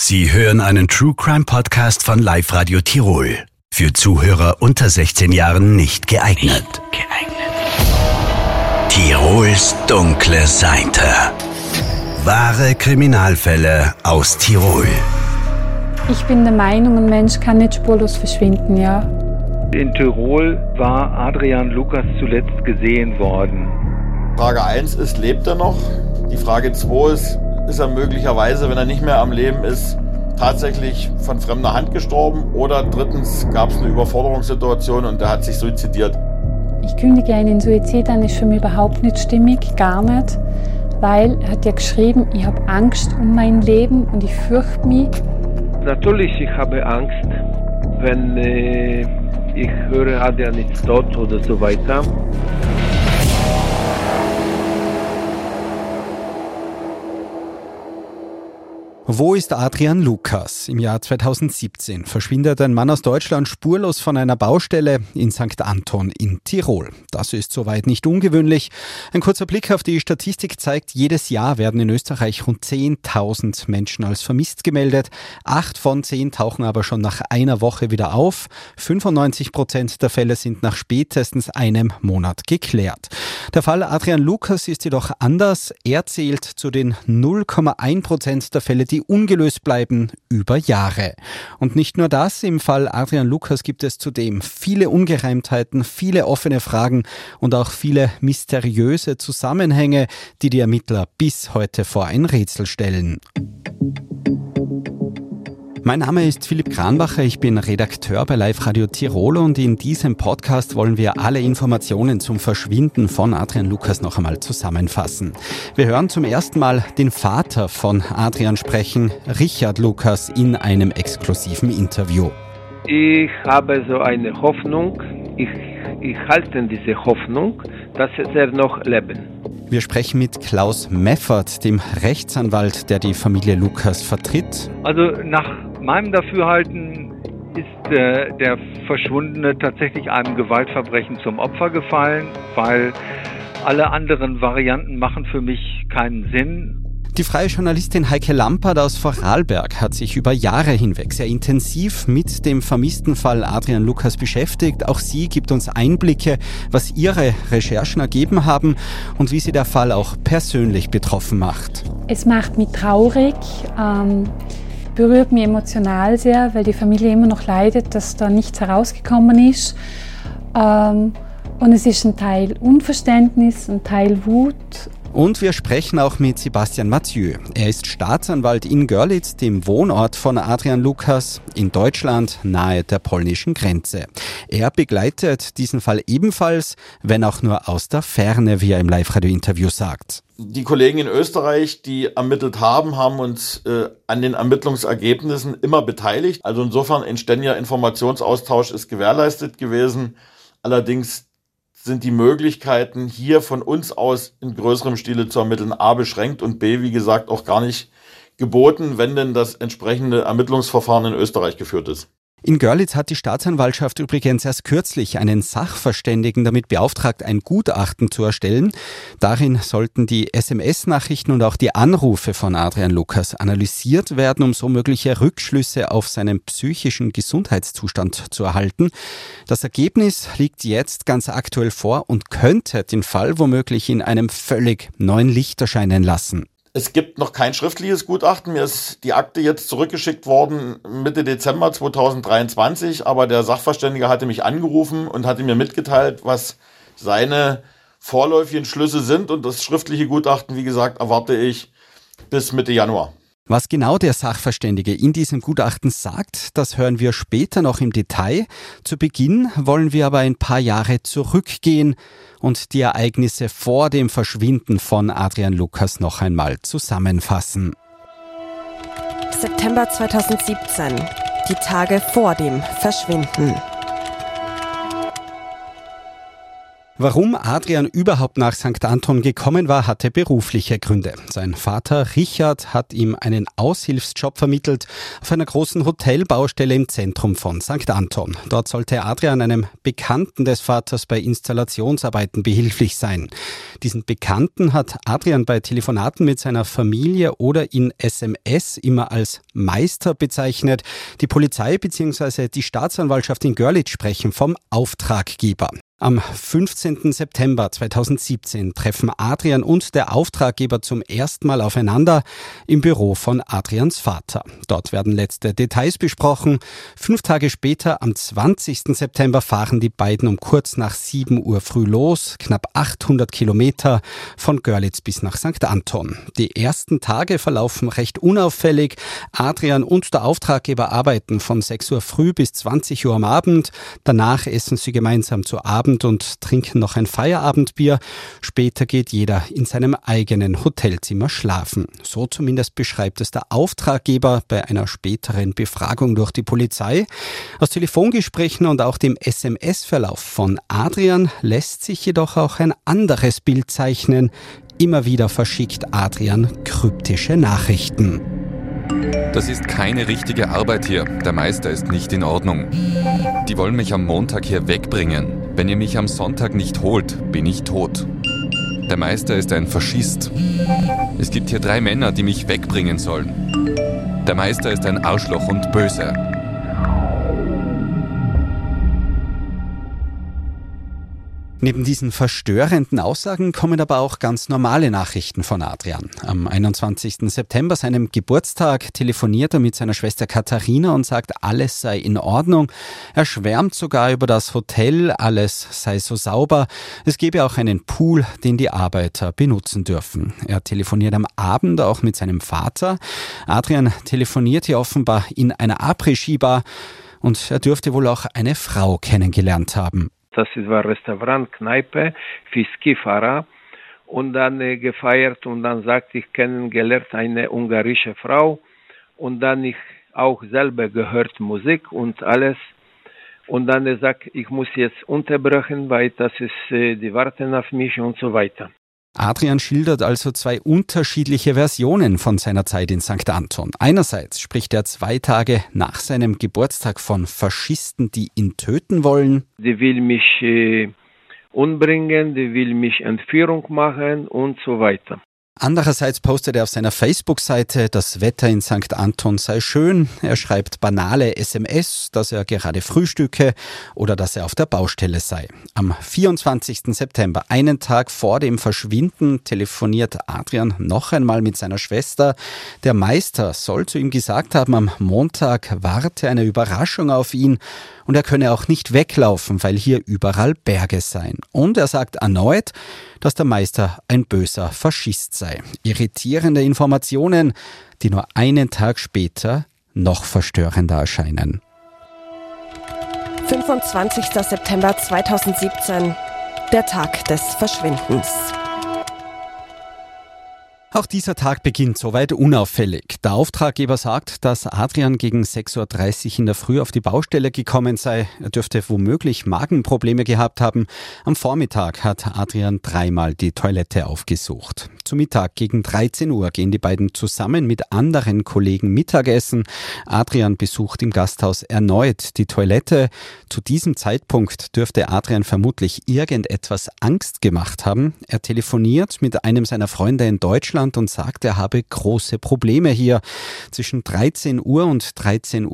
Sie hören einen True Crime Podcast von Live Radio Tirol. Für Zuhörer unter 16 Jahren nicht geeignet. Nicht geeignet. Tirols dunkle Seite. Wahre Kriminalfälle aus Tirol. Ich bin der Meinung, ein Mensch kann nicht spurlos verschwinden, ja. In Tirol war Adrian Lukas zuletzt gesehen worden. Frage 1 ist, lebt er noch? Die Frage 2 ist, ist er möglicherweise, wenn er nicht mehr am Leben ist, tatsächlich von fremder Hand gestorben oder drittens gab es eine Überforderungssituation und er hat sich suizidiert. Ich kündige einen Suizid an, ist für mich überhaupt nicht stimmig, gar nicht, weil er hat ja geschrieben, ich habe Angst um mein Leben und ich fürchte mich. Natürlich, ich habe Angst, wenn äh, ich höre, Adrian ist tot oder so weiter. Wo ist Adrian Lukas? Im Jahr 2017 verschwindet ein Mann aus Deutschland spurlos von einer Baustelle in St. Anton in Tirol. Das ist soweit nicht ungewöhnlich. Ein kurzer Blick auf die Statistik zeigt, jedes Jahr werden in Österreich rund 10.000 Menschen als vermisst gemeldet. Acht von zehn tauchen aber schon nach einer Woche wieder auf. 95 Prozent der Fälle sind nach spätestens einem Monat geklärt. Der Fall Adrian Lukas ist jedoch anders. Er zählt zu den 0,1 Prozent der Fälle, die die ungelöst bleiben über Jahre. Und nicht nur das, im Fall Adrian Lukas gibt es zudem viele Ungereimtheiten, viele offene Fragen und auch viele mysteriöse Zusammenhänge, die die Ermittler bis heute vor ein Rätsel stellen. Mein Name ist Philipp Kranbacher, ich bin Redakteur bei Live Radio Tirol und in diesem Podcast wollen wir alle Informationen zum Verschwinden von Adrian Lukas noch einmal zusammenfassen. Wir hören zum ersten Mal den Vater von Adrian sprechen, Richard Lukas, in einem exklusiven Interview. Ich habe so eine Hoffnung, ich, ich halte diese Hoffnung, dass er noch leben. Wir sprechen mit Klaus Meffert, dem Rechtsanwalt, der die Familie Lukas vertritt. Also nach meinem Dafürhalten ist äh, der Verschwundene tatsächlich einem Gewaltverbrechen zum Opfer gefallen, weil alle anderen Varianten machen für mich keinen Sinn. Die freie Journalistin Heike Lampert aus Vorarlberg hat sich über Jahre hinweg sehr intensiv mit dem vermissten Fall Adrian Lukas beschäftigt. Auch sie gibt uns Einblicke, was ihre Recherchen ergeben haben und wie sie der Fall auch persönlich betroffen macht. Es macht mich traurig. Ähm berührt mich emotional sehr, weil die Familie immer noch leidet, dass da nichts herausgekommen ist. Ähm, und es ist ein Teil Unverständnis, ein Teil Wut. Und wir sprechen auch mit Sebastian Mathieu. Er ist Staatsanwalt in Görlitz, dem Wohnort von Adrian Lukas in Deutschland nahe der polnischen Grenze. Er begleitet diesen Fall ebenfalls, wenn auch nur aus der Ferne, wie er im Live-Radio-Interview sagt die Kollegen in Österreich, die ermittelt haben, haben uns äh, an den Ermittlungsergebnissen immer beteiligt. Also insofern ein ständiger Informationsaustausch ist gewährleistet gewesen. Allerdings sind die Möglichkeiten hier von uns aus in größerem Stile zu ermitteln A beschränkt und B, wie gesagt, auch gar nicht geboten, wenn denn das entsprechende Ermittlungsverfahren in Österreich geführt ist. In Görlitz hat die Staatsanwaltschaft übrigens erst kürzlich einen Sachverständigen damit beauftragt, ein Gutachten zu erstellen. Darin sollten die SMS-Nachrichten und auch die Anrufe von Adrian Lukas analysiert werden, um so mögliche Rückschlüsse auf seinen psychischen Gesundheitszustand zu erhalten. Das Ergebnis liegt jetzt ganz aktuell vor und könnte den Fall womöglich in einem völlig neuen Licht erscheinen lassen. Es gibt noch kein schriftliches Gutachten. Mir ist die Akte jetzt zurückgeschickt worden Mitte Dezember 2023, aber der Sachverständige hatte mich angerufen und hatte mir mitgeteilt, was seine vorläufigen Schlüsse sind. Und das schriftliche Gutachten, wie gesagt, erwarte ich bis Mitte Januar. Was genau der Sachverständige in diesem Gutachten sagt, das hören wir später noch im Detail. Zu Beginn wollen wir aber ein paar Jahre zurückgehen und die Ereignisse vor dem Verschwinden von Adrian Lukas noch einmal zusammenfassen. September 2017, die Tage vor dem Verschwinden. Warum Adrian überhaupt nach St. Anton gekommen war, hatte berufliche Gründe. Sein Vater Richard hat ihm einen Aushilfsjob vermittelt auf einer großen Hotelbaustelle im Zentrum von St. Anton. Dort sollte Adrian einem Bekannten des Vaters bei Installationsarbeiten behilflich sein. Diesen Bekannten hat Adrian bei Telefonaten mit seiner Familie oder in SMS immer als Meister bezeichnet. Die Polizei bzw. die Staatsanwaltschaft in Görlitz sprechen vom Auftraggeber. Am 15. September 2017 treffen Adrian und der Auftraggeber zum ersten Mal aufeinander im Büro von Adrians Vater. Dort werden letzte Details besprochen. Fünf Tage später, am 20. September, fahren die beiden um kurz nach 7 Uhr früh los, knapp 800 Kilometer von Görlitz bis nach St. Anton. Die ersten Tage verlaufen recht unauffällig. Adrian und der Auftraggeber arbeiten von 6 Uhr früh bis 20 Uhr am Abend. Danach essen sie gemeinsam zu Abend Abend und trinken noch ein Feierabendbier. Später geht jeder in seinem eigenen Hotelzimmer schlafen. So zumindest beschreibt es der Auftraggeber bei einer späteren Befragung durch die Polizei. Aus Telefongesprächen und auch dem SMS-Verlauf von Adrian lässt sich jedoch auch ein anderes Bild zeichnen. Immer wieder verschickt Adrian kryptische Nachrichten. Das ist keine richtige Arbeit hier. Der Meister ist nicht in Ordnung. Die wollen mich am Montag hier wegbringen. Wenn ihr mich am Sonntag nicht holt, bin ich tot. Der Meister ist ein Faschist. Es gibt hier drei Männer, die mich wegbringen sollen. Der Meister ist ein Arschloch und böse. Neben diesen verstörenden Aussagen kommen aber auch ganz normale Nachrichten von Adrian. Am 21. September, seinem Geburtstag, telefoniert er mit seiner Schwester Katharina und sagt, alles sei in Ordnung. Er schwärmt sogar über das Hotel, alles sei so sauber. Es gebe auch einen Pool, den die Arbeiter benutzen dürfen. Er telefoniert am Abend auch mit seinem Vater. Adrian telefoniert hier offenbar in einer Après-Ski-Bar und er dürfte wohl auch eine Frau kennengelernt haben. Das war Restaurant, Kneipe für. Und dann äh, gefeiert und dann sagt ich kennengelernt eine ungarische Frau. Und dann ich auch selber gehört Musik und alles. Und dann er sagt ich muss jetzt unterbrechen weil das ist äh, die warten auf mich und so weiter Adrian schildert also zwei unterschiedliche Versionen von seiner Zeit in St. Anton. Einerseits spricht er zwei Tage nach seinem Geburtstag von Faschisten, die ihn töten wollen. Die will mich äh, umbringen, die will mich Entführung machen und so weiter. Andererseits postet er auf seiner Facebook-Seite, das Wetter in St. Anton sei schön. Er schreibt banale SMS, dass er gerade frühstücke oder dass er auf der Baustelle sei. Am 24. September, einen Tag vor dem Verschwinden, telefoniert Adrian noch einmal mit seiner Schwester. Der Meister soll zu ihm gesagt haben, am Montag warte eine Überraschung auf ihn und er könne auch nicht weglaufen, weil hier überall Berge seien. Und er sagt erneut, dass der Meister ein böser Faschist sei. Irritierende Informationen, die nur einen Tag später noch verstörender erscheinen. 25. September 2017, der Tag des Verschwindens. Auch dieser Tag beginnt soweit unauffällig. Der Auftraggeber sagt, dass Adrian gegen 6.30 Uhr in der Früh auf die Baustelle gekommen sei. Er dürfte womöglich Magenprobleme gehabt haben. Am Vormittag hat Adrian dreimal die Toilette aufgesucht. Zu Mittag gegen 13 Uhr gehen die beiden zusammen mit anderen Kollegen Mittagessen. Adrian besucht im Gasthaus erneut die Toilette. Zu diesem Zeitpunkt dürfte Adrian vermutlich irgendetwas Angst gemacht haben. Er telefoniert mit einem seiner Freunde in Deutschland Deutschland und sagt, er habe große Probleme hier. Zwischen 13 Uhr und 13.06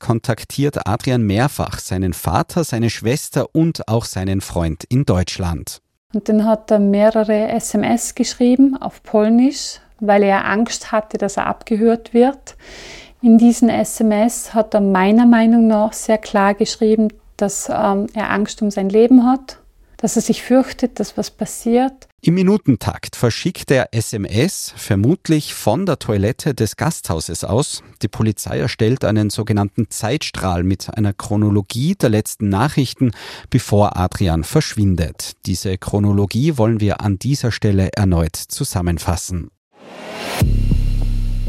Uhr kontaktiert Adrian mehrfach seinen Vater, seine Schwester und auch seinen Freund in Deutschland. Und dann hat er mehrere SMS geschrieben auf Polnisch, weil er Angst hatte, dass er abgehört wird. In diesen SMS hat er meiner Meinung nach sehr klar geschrieben, dass ähm, er Angst um sein Leben hat, dass er sich fürchtet, dass was passiert im Minutentakt verschickt er SMS, vermutlich von der Toilette des Gasthauses aus. Die Polizei erstellt einen sogenannten Zeitstrahl mit einer Chronologie der letzten Nachrichten, bevor Adrian verschwindet. Diese Chronologie wollen wir an dieser Stelle erneut zusammenfassen.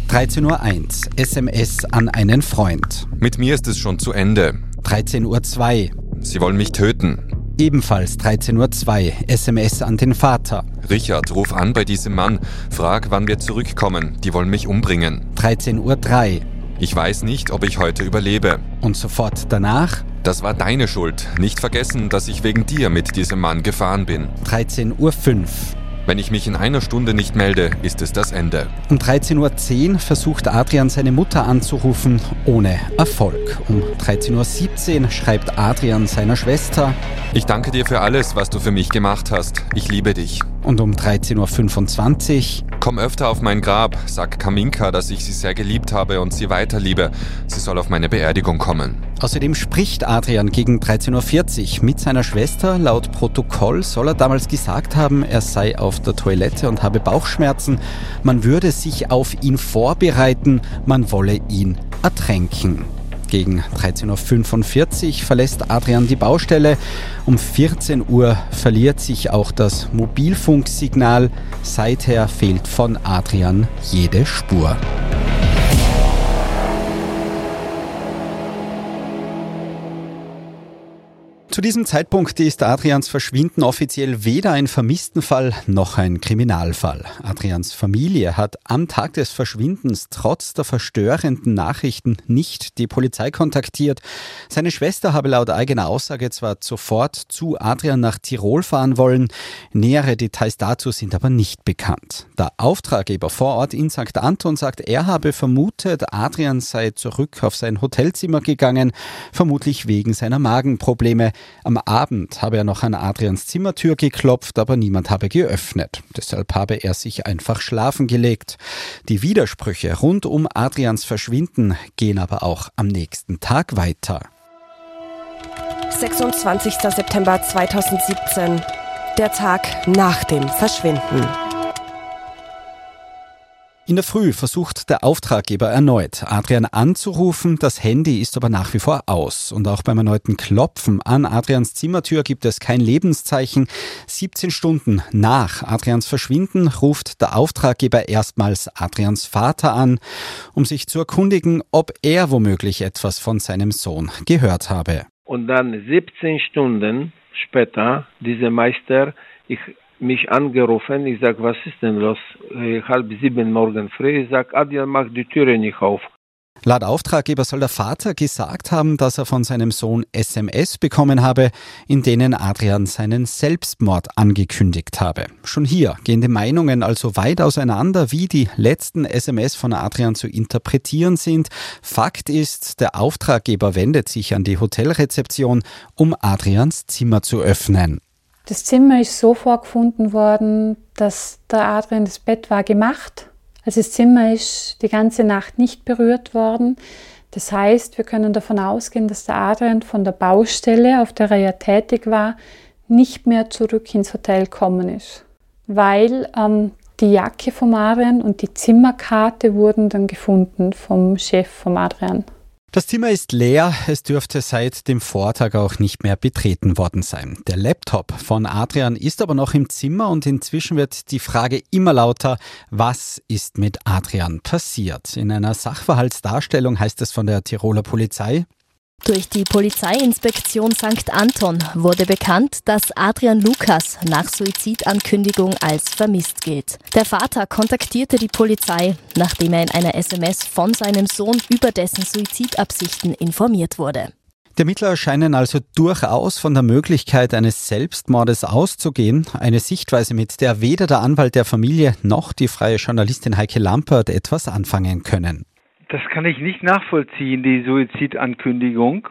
13.01 Uhr SMS an einen Freund. Mit mir ist es schon zu Ende. 13.02 Uhr. Sie wollen mich töten. Ebenfalls 13.02 Uhr SMS an den Vater. Richard, ruf an bei diesem Mann. Frag, wann wir zurückkommen. Die wollen mich umbringen. 13.03 Uhr. Ich weiß nicht, ob ich heute überlebe. Und sofort danach? Das war deine Schuld. Nicht vergessen, dass ich wegen dir mit diesem Mann gefahren bin. 13.05 Uhr. Wenn ich mich in einer Stunde nicht melde, ist es das Ende. Um 13.10 Uhr versucht Adrian seine Mutter anzurufen, ohne Erfolg. Um 13.17 Uhr schreibt Adrian seiner Schwester. Ich danke dir für alles, was du für mich gemacht hast. Ich liebe dich. Und um 13.25 Uhr Komm öfter auf mein Grab, sag Kaminka, dass ich sie sehr geliebt habe und sie weiterliebe. Sie soll auf meine Beerdigung kommen. Außerdem spricht Adrian gegen 13.40 Uhr mit seiner Schwester. Laut Protokoll soll er damals gesagt haben, er sei auf der Toilette und habe Bauchschmerzen. Man würde sich auf ihn vorbereiten, man wolle ihn ertränken. Gegen 13.45 Uhr verlässt Adrian die Baustelle. Um 14 Uhr verliert sich auch das Mobilfunksignal. Seither fehlt von Adrian jede Spur. Zu diesem Zeitpunkt ist Adrians Verschwinden offiziell weder ein Vermisstenfall noch ein Kriminalfall. Adrians Familie hat am Tag des Verschwindens trotz der verstörenden Nachrichten nicht die Polizei kontaktiert. Seine Schwester habe laut eigener Aussage zwar sofort zu Adrian nach Tirol fahren wollen, nähere Details dazu sind aber nicht bekannt. Der Auftraggeber vor Ort in St. Anton sagt, er habe vermutet, Adrian sei zurück auf sein Hotelzimmer gegangen, vermutlich wegen seiner Magenprobleme. Am Abend habe er noch an Adrians Zimmertür geklopft, aber niemand habe geöffnet. Deshalb habe er sich einfach schlafen gelegt. Die Widersprüche rund um Adrians Verschwinden gehen aber auch am nächsten Tag weiter. 26. September 2017, der Tag nach dem Verschwinden. In der Früh versucht der Auftraggeber erneut, Adrian anzurufen. Das Handy ist aber nach wie vor aus. Und auch beim erneuten Klopfen an Adrians Zimmertür gibt es kein Lebenszeichen. 17 Stunden nach Adrians Verschwinden ruft der Auftraggeber erstmals Adrians Vater an, um sich zu erkundigen, ob er womöglich etwas von seinem Sohn gehört habe. Und dann 17 Stunden später, dieser Meister, ich mich angerufen. Ich sage, was ist denn los? Äh, halb sieben morgen früh. Ich sage, Adrian macht die Türe nicht auf. Laut Auftraggeber soll der Vater gesagt haben, dass er von seinem Sohn SMS bekommen habe, in denen Adrian seinen Selbstmord angekündigt habe. Schon hier gehen die Meinungen also weit auseinander, wie die letzten SMS von Adrian zu interpretieren sind. Fakt ist, der Auftraggeber wendet sich an die Hotelrezeption, um Adrians Zimmer zu öffnen. Das Zimmer ist so vorgefunden worden, dass der Adrian das Bett war gemacht. Also das Zimmer ist die ganze Nacht nicht berührt worden. Das heißt, wir können davon ausgehen, dass der Adrian von der Baustelle, auf der er ja tätig war, nicht mehr zurück ins Hotel kommen ist. Weil ähm, die Jacke vom Adrian und die Zimmerkarte wurden dann gefunden vom Chef vom Adrian. Das Zimmer ist leer, es dürfte seit dem Vortag auch nicht mehr betreten worden sein. Der Laptop von Adrian ist aber noch im Zimmer und inzwischen wird die Frage immer lauter, was ist mit Adrian passiert? In einer Sachverhaltsdarstellung heißt es von der Tiroler Polizei, durch die Polizeiinspektion St. Anton wurde bekannt, dass Adrian Lukas nach Suizidankündigung als vermisst gilt. Der Vater kontaktierte die Polizei, nachdem er in einer SMS von seinem Sohn über dessen Suizidabsichten informiert wurde. Die Ermittler scheinen also durchaus von der Möglichkeit eines Selbstmordes auszugehen. Eine Sichtweise, mit der weder der Anwalt der Familie noch die freie Journalistin Heike Lampert etwas anfangen können. Das kann ich nicht nachvollziehen, die Suizidankündigung,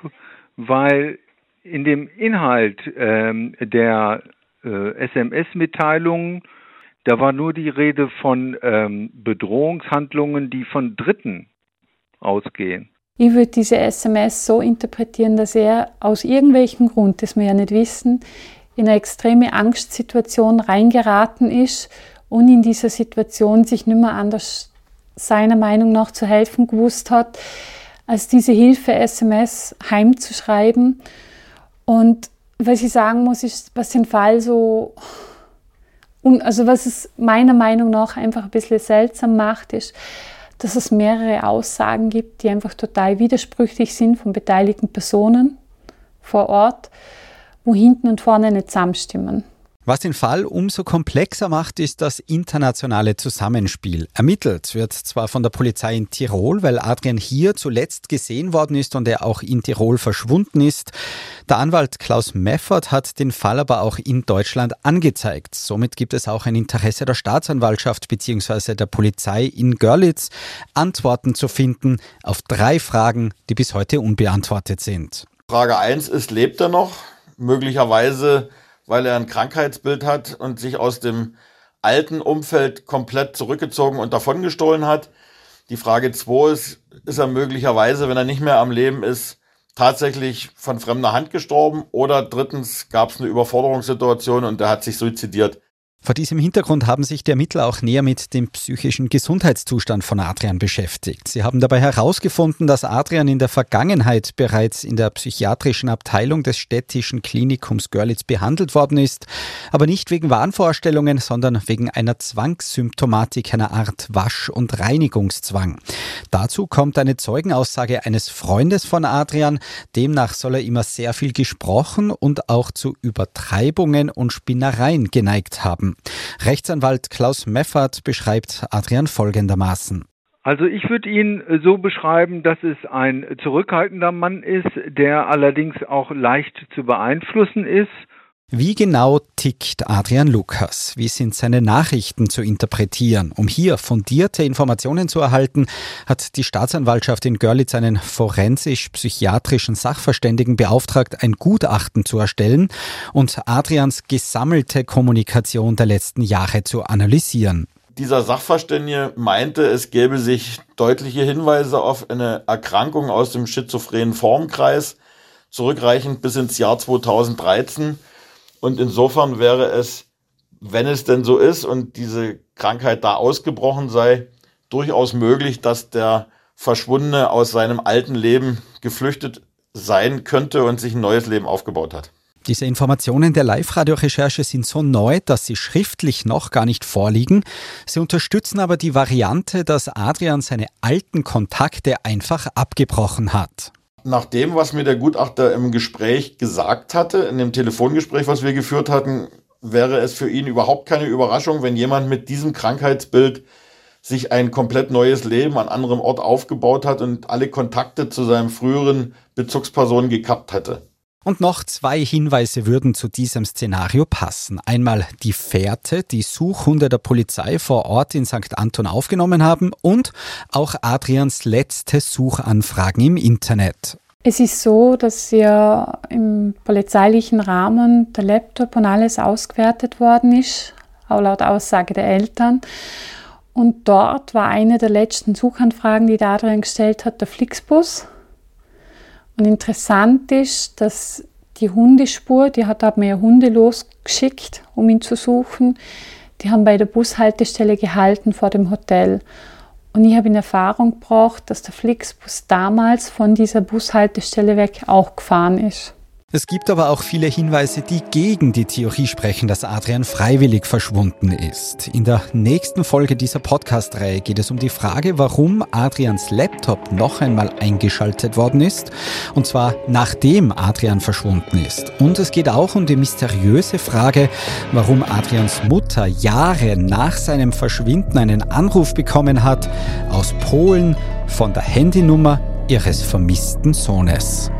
weil in dem Inhalt ähm, der äh, SMS-Mitteilungen, da war nur die Rede von ähm, Bedrohungshandlungen, die von Dritten ausgehen. Ich würde diese SMS so interpretieren, dass er aus irgendwelchem Grund, das wir ja nicht wissen, in eine extreme Angstsituation reingeraten ist und in dieser Situation sich nicht mehr anders seiner Meinung nach zu helfen gewusst hat, als diese Hilfe-SMS heimzuschreiben. Und was ich sagen muss, ist, was den Fall so, also was es meiner Meinung nach einfach ein bisschen seltsam macht, ist, dass es mehrere Aussagen gibt, die einfach total widersprüchlich sind von beteiligten Personen vor Ort, wo hinten und vorne nicht zusammenstimmen. Was den Fall umso komplexer macht, ist das internationale Zusammenspiel. Ermittelt wird zwar von der Polizei in Tirol, weil Adrian hier zuletzt gesehen worden ist und er auch in Tirol verschwunden ist. Der Anwalt Klaus Meffert hat den Fall aber auch in Deutschland angezeigt. Somit gibt es auch ein Interesse der Staatsanwaltschaft bzw. der Polizei in Görlitz, Antworten zu finden auf drei Fragen, die bis heute unbeantwortet sind. Frage 1 ist, lebt er noch? Möglicherweise weil er ein Krankheitsbild hat und sich aus dem alten Umfeld komplett zurückgezogen und davongestohlen hat. Die Frage 2 ist, ist er möglicherweise, wenn er nicht mehr am Leben ist, tatsächlich von fremder Hand gestorben oder drittens gab es eine Überforderungssituation und er hat sich suizidiert. Vor diesem Hintergrund haben sich die Ermittler auch näher mit dem psychischen Gesundheitszustand von Adrian beschäftigt. Sie haben dabei herausgefunden, dass Adrian in der Vergangenheit bereits in der psychiatrischen Abteilung des städtischen Klinikums Görlitz behandelt worden ist, aber nicht wegen Wahnvorstellungen, sondern wegen einer Zwangssymptomatik, einer Art Wasch- und Reinigungszwang. Dazu kommt eine Zeugenaussage eines Freundes von Adrian. Demnach soll er immer sehr viel gesprochen und auch zu Übertreibungen und Spinnereien geneigt haben haben. Rechtsanwalt Klaus Meffert beschreibt Adrian folgendermaßen. Also ich würde ihn so beschreiben, dass es ein zurückhaltender Mann ist, der allerdings auch leicht zu beeinflussen ist wie genau tickt Adrian Lukas? Wie sind seine Nachrichten zu interpretieren? Um hier fundierte Informationen zu erhalten, hat die Staatsanwaltschaft in Görlitz einen forensisch-psychiatrischen Sachverständigen beauftragt, ein Gutachten zu erstellen und Adrians gesammelte Kommunikation der letzten Jahre zu analysieren. Dieser Sachverständige meinte, es gäbe sich deutliche Hinweise auf eine Erkrankung aus dem schizophrenen Formkreis, zurückreichend bis ins Jahr 2013 und insofern wäre es, wenn es denn so ist und diese Krankheit da ausgebrochen sei, durchaus möglich, dass der Verschwundene aus seinem alten Leben geflüchtet sein könnte und sich ein neues Leben aufgebaut hat. Diese Informationen der Live-Radio-Recherche sind so neu, dass sie schriftlich noch gar nicht vorliegen. Sie unterstützen aber die Variante, dass Adrian seine alten Kontakte einfach abgebrochen hat. Nach dem, was mir der Gutachter im Gespräch gesagt hatte, in dem Telefongespräch, was wir geführt hatten, wäre es für ihn überhaupt keine Überraschung, wenn jemand mit diesem Krankheitsbild sich ein komplett neues Leben an anderem Ort aufgebaut hat und alle Kontakte zu seinem früheren Bezugsperson gekappt hätte. Und noch zwei Hinweise würden zu diesem Szenario passen. Einmal die Fährte, die Suchhunde der Polizei vor Ort in St. Anton aufgenommen haben und auch Adrians letzte Suchanfragen im Internet. Es ist so, dass ja im polizeilichen Rahmen der Laptop und alles ausgewertet worden ist, auch laut Aussage der Eltern. Und dort war eine der letzten Suchanfragen, die der Adrian gestellt hat, der Flixbus. Und interessant ist, dass die Hundespur, die hat aber mehr Hunde losgeschickt, um ihn zu suchen. Die haben bei der Bushaltestelle gehalten vor dem Hotel. Und ich habe in Erfahrung gebracht, dass der Flixbus damals von dieser Bushaltestelle weg auch gefahren ist. Es gibt aber auch viele Hinweise, die gegen die Theorie sprechen, dass Adrian freiwillig verschwunden ist. In der nächsten Folge dieser Podcast-Reihe geht es um die Frage, warum Adrians Laptop noch einmal eingeschaltet worden ist, und zwar nachdem Adrian verschwunden ist. Und es geht auch um die mysteriöse Frage, warum Adrians Mutter Jahre nach seinem Verschwinden einen Anruf bekommen hat aus Polen von der Handynummer ihres vermissten Sohnes.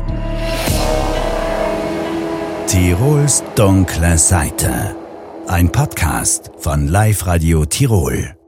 Tirols dunkle Seite. Ein Podcast von Live Radio Tirol.